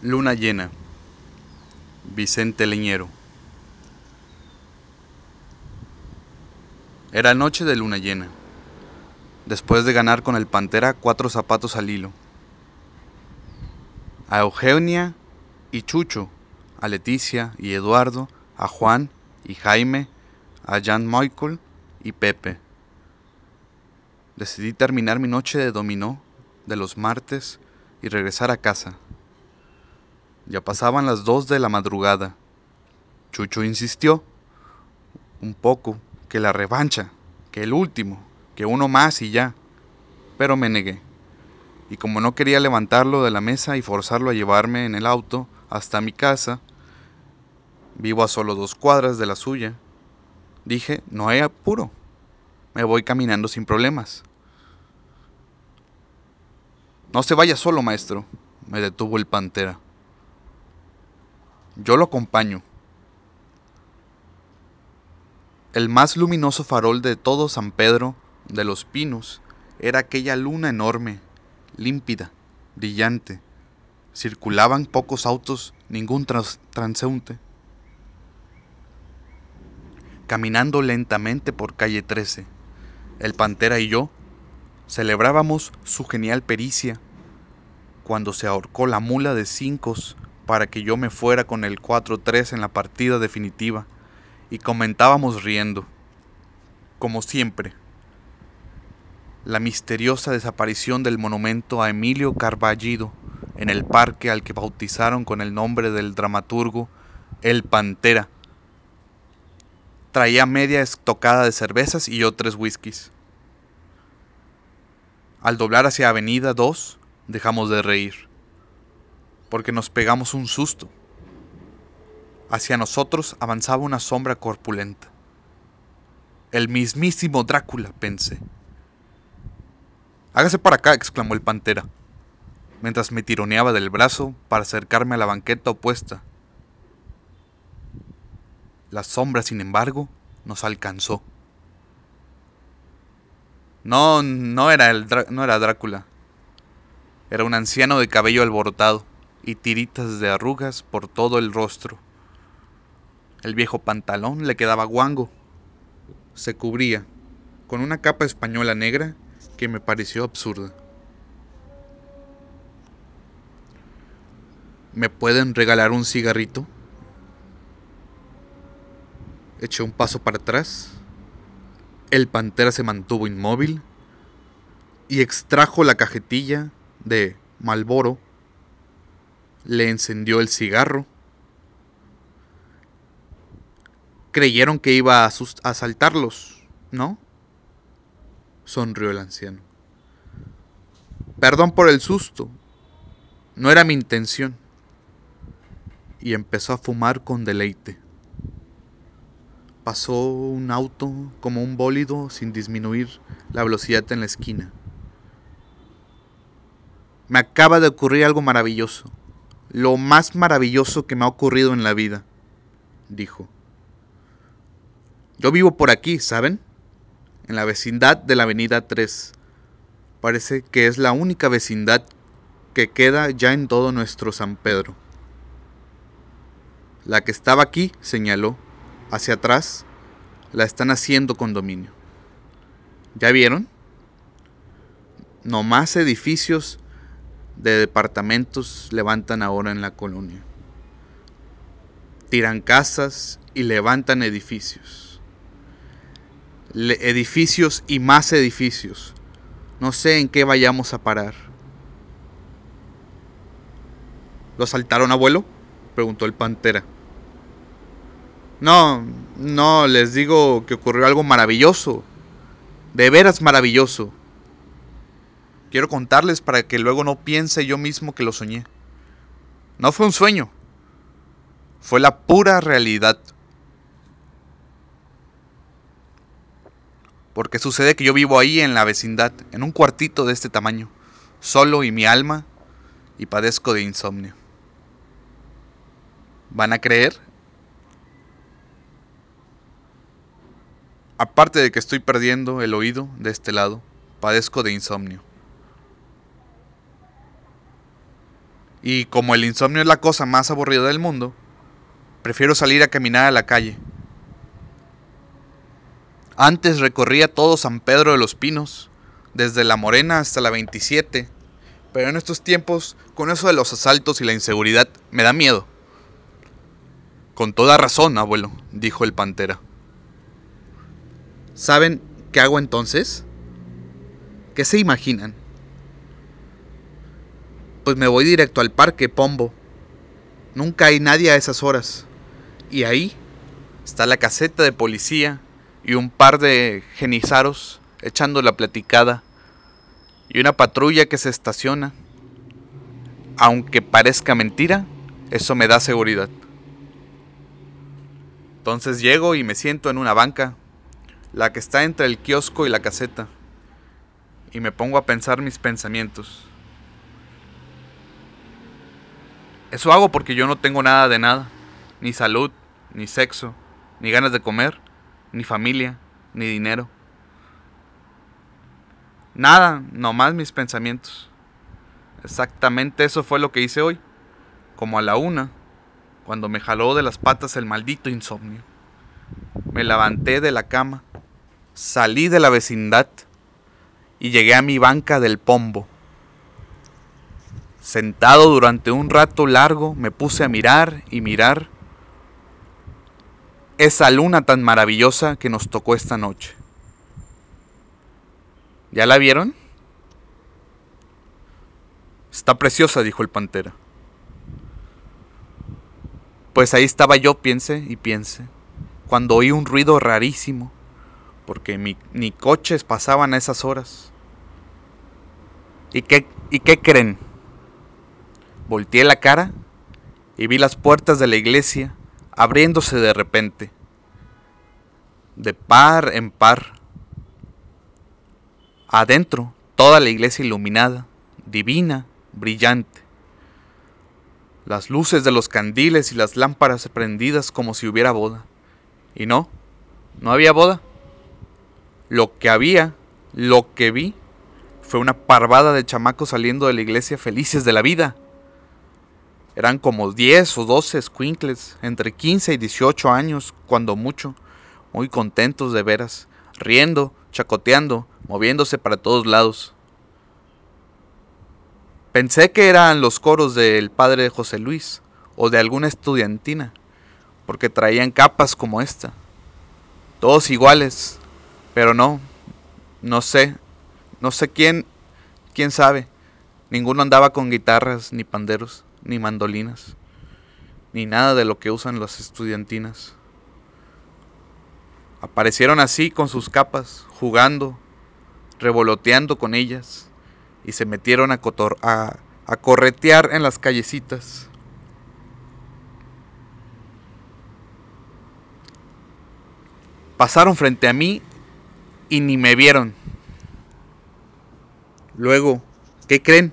Luna llena. Vicente Leñero. Era noche de luna llena. Después de ganar con el Pantera cuatro zapatos al hilo. A Eugenia y Chucho, a Leticia y Eduardo, a Juan y Jaime, a Jan Michael y Pepe. Decidí terminar mi noche de dominó de los martes y regresar a casa. Ya pasaban las dos de la madrugada. Chucho insistió un poco que la revancha, que el último, que uno más y ya. Pero me negué. Y como no quería levantarlo de la mesa y forzarlo a llevarme en el auto hasta mi casa, vivo a solo dos cuadras de la suya, dije, no hay apuro, me voy caminando sin problemas. No se vaya solo, maestro, me detuvo el pantera. Yo lo acompaño. El más luminoso farol de todo San Pedro de los Pinos era aquella luna enorme, límpida, brillante. Circulaban pocos autos, ningún transeúnte. Caminando lentamente por calle 13, el Pantera y yo celebrábamos su genial pericia cuando se ahorcó la mula de cinco para que yo me fuera con el 4-3 en la partida definitiva, y comentábamos riendo, como siempre, la misteriosa desaparición del monumento a Emilio Carballido en el parque al que bautizaron con el nombre del dramaturgo El Pantera. Traía media estocada de cervezas y yo tres whiskies. Al doblar hacia Avenida 2, dejamos de reír porque nos pegamos un susto. Hacia nosotros avanzaba una sombra corpulenta. El mismísimo Drácula, pensé. Hágase para acá, exclamó el pantera, mientras me tironeaba del brazo para acercarme a la banqueta opuesta. La sombra, sin embargo, nos alcanzó. No, no era, el no era Drácula. Era un anciano de cabello alborotado y tiritas de arrugas por todo el rostro. El viejo pantalón le quedaba guango. Se cubría con una capa española negra que me pareció absurda. ¿Me pueden regalar un cigarrito? Eché un paso para atrás. El pantera se mantuvo inmóvil y extrajo la cajetilla de Malboro le encendió el cigarro. Creyeron que iba a asaltarlos, ¿no? Sonrió el anciano. Perdón por el susto. No era mi intención. Y empezó a fumar con deleite. Pasó un auto como un bólido sin disminuir la velocidad en la esquina. Me acaba de ocurrir algo maravilloso lo más maravilloso que me ha ocurrido en la vida, dijo. Yo vivo por aquí, ¿saben? En la vecindad de la Avenida 3. Parece que es la única vecindad que queda ya en todo nuestro San Pedro. La que estaba aquí, señaló, hacia atrás, la están haciendo condominio. ¿Ya vieron? No más edificios de departamentos levantan ahora en la colonia. Tiran casas y levantan edificios. edificios y más edificios. No sé en qué vayamos a parar. ¿Lo asaltaron, abuelo? preguntó el pantera. No, no, les digo que ocurrió algo maravilloso. De veras maravilloso. Quiero contarles para que luego no piense yo mismo que lo soñé. No fue un sueño. Fue la pura realidad. Porque sucede que yo vivo ahí en la vecindad, en un cuartito de este tamaño, solo y mi alma, y padezco de insomnio. ¿Van a creer? Aparte de que estoy perdiendo el oído de este lado, padezco de insomnio. Y como el insomnio es la cosa más aburrida del mundo, prefiero salir a caminar a la calle. Antes recorría todo San Pedro de los Pinos, desde la Morena hasta la 27, pero en estos tiempos, con eso de los asaltos y la inseguridad, me da miedo. Con toda razón, abuelo, dijo el pantera. ¿Saben qué hago entonces? ¿Qué se imaginan? Pues me voy directo al parque, Pombo. Nunca hay nadie a esas horas. Y ahí está la caseta de policía y un par de genizaros echando la platicada y una patrulla que se estaciona. Aunque parezca mentira, eso me da seguridad. Entonces llego y me siento en una banca, la que está entre el kiosco y la caseta, y me pongo a pensar mis pensamientos. Eso hago porque yo no tengo nada de nada, ni salud, ni sexo, ni ganas de comer, ni familia, ni dinero. Nada, nomás mis pensamientos. Exactamente eso fue lo que hice hoy, como a la una, cuando me jaló de las patas el maldito insomnio. Me levanté de la cama, salí de la vecindad y llegué a mi banca del pombo. Sentado durante un rato largo me puse a mirar y mirar esa luna tan maravillosa que nos tocó esta noche. ¿Ya la vieron? Está preciosa, dijo el pantera. Pues ahí estaba yo, piense y piense, cuando oí un ruido rarísimo, porque ni coches pasaban a esas horas. ¿Y qué, ¿Y qué creen? Volteé la cara y vi las puertas de la iglesia abriéndose de repente, de par en par Adentro, toda la iglesia iluminada, divina, brillante. Las luces de los candiles y las lámparas prendidas como si hubiera boda. Y no, no había boda. Lo que había, lo que vi, fue una parvada de chamacos saliendo de la iglesia felices de la vida. Eran como 10 o 12 squinkles, entre 15 y 18 años, cuando mucho, muy contentos de veras, riendo, chacoteando, moviéndose para todos lados. Pensé que eran los coros del padre José Luis o de alguna estudiantina, porque traían capas como esta. Todos iguales, pero no, no sé, no sé quién, quién sabe. Ninguno andaba con guitarras, ni panderos, ni mandolinas, ni nada de lo que usan las estudiantinas. Aparecieron así con sus capas, jugando, revoloteando con ellas y se metieron a, a, corretear en las callecitas. Pasaron frente a mí y ni me vieron. Luego, ¿qué creen?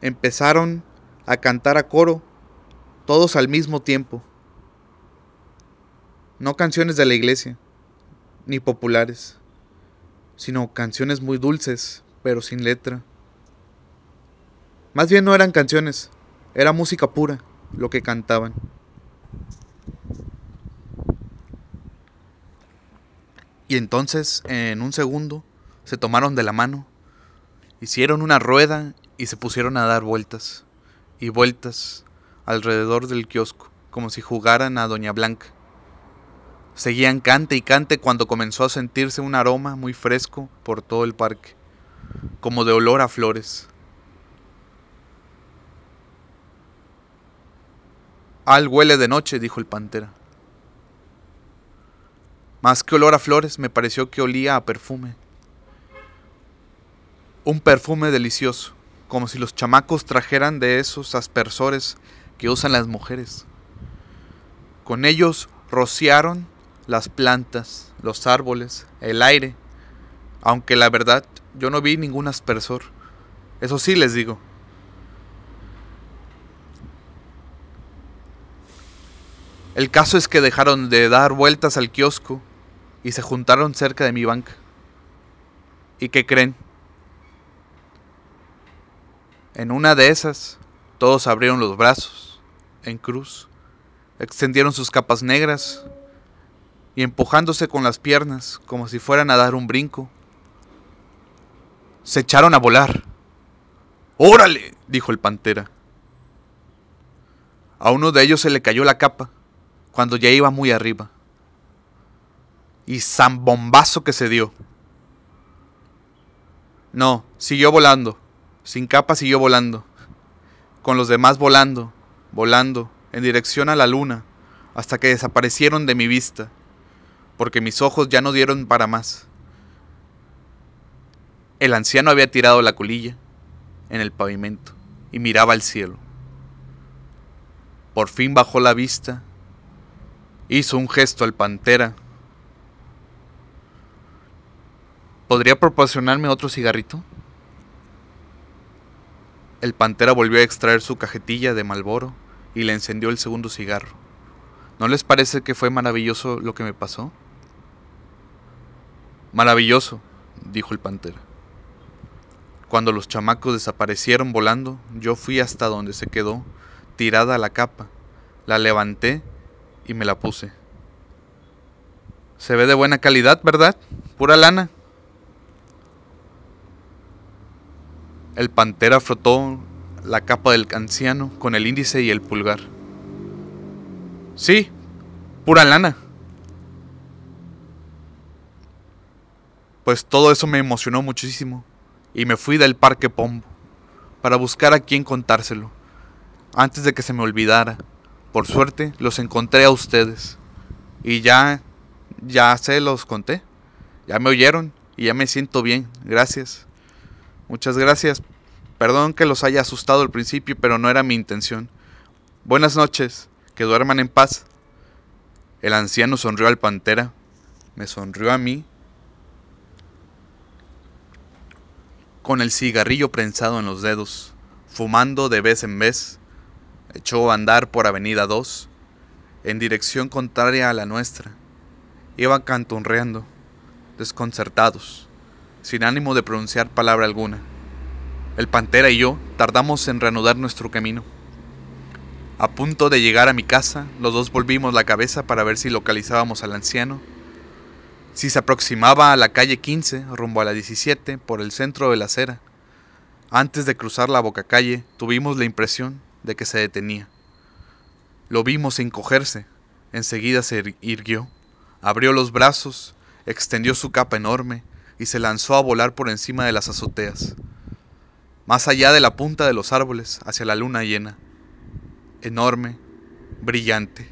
Empezaron a cantar a coro, todos al mismo tiempo. No canciones de la iglesia, ni populares sino canciones muy dulces, pero sin letra. Más bien no eran canciones, era música pura lo que cantaban. Y entonces, en un segundo, se tomaron de la mano, hicieron una rueda y se pusieron a dar vueltas y vueltas alrededor del kiosco, como si jugaran a Doña Blanca. Seguían cante y cante cuando comenzó a sentirse un aroma muy fresco por todo el parque, como de olor a flores. Al huele de noche, dijo el pantera. Más que olor a flores, me pareció que olía a perfume. Un perfume delicioso, como si los chamacos trajeran de esos aspersores que usan las mujeres. Con ellos rociaron las plantas, los árboles, el aire, aunque la verdad yo no vi ningún aspersor. Eso sí les digo. El caso es que dejaron de dar vueltas al kiosco y se juntaron cerca de mi banca. ¿Y qué creen? En una de esas, todos abrieron los brazos, en cruz, extendieron sus capas negras y empujándose con las piernas como si fueran a dar un brinco, se echaron a volar. ¡Órale! dijo el pantera. A uno de ellos se le cayó la capa cuando ya iba muy arriba. Y zambombazo que se dio. No, siguió volando. Sin capa siguió volando. Con los demás volando, volando, en dirección a la luna, hasta que desaparecieron de mi vista porque mis ojos ya no dieron para más. El anciano había tirado la colilla en el pavimento y miraba al cielo. Por fin bajó la vista, hizo un gesto al pantera. ¿Podría proporcionarme otro cigarrito? El pantera volvió a extraer su cajetilla de Malboro y le encendió el segundo cigarro. ¿No les parece que fue maravilloso lo que me pasó? Maravilloso, dijo el pantera. Cuando los chamacos desaparecieron volando, yo fui hasta donde se quedó, tirada la capa, la levanté y me la puse. Se ve de buena calidad, ¿verdad? Pura lana. El pantera frotó la capa del anciano con el índice y el pulgar. Sí, pura lana. Pues todo eso me emocionó muchísimo y me fui del Parque Pombo para buscar a quien contárselo, antes de que se me olvidara. Por suerte los encontré a ustedes y ya, ya se los conté, ya me oyeron y ya me siento bien, gracias. Muchas gracias. Perdón que los haya asustado al principio, pero no era mi intención. Buenas noches, que duerman en paz. El anciano sonrió al pantera, me sonrió a mí con el cigarrillo prensado en los dedos, fumando de vez en vez, echó a andar por Avenida 2, en dirección contraria a la nuestra. Iban canturreando, desconcertados, sin ánimo de pronunciar palabra alguna. El pantera y yo tardamos en reanudar nuestro camino. A punto de llegar a mi casa, los dos volvimos la cabeza para ver si localizábamos al anciano si se aproximaba a la calle 15 rumbo a la 17 por el centro de la acera. Antes de cruzar la boca calle, tuvimos la impresión de que se detenía. Lo vimos encogerse, enseguida se irguió, abrió los brazos, extendió su capa enorme y se lanzó a volar por encima de las azoteas, más allá de la punta de los árboles, hacia la luna llena, enorme, brillante.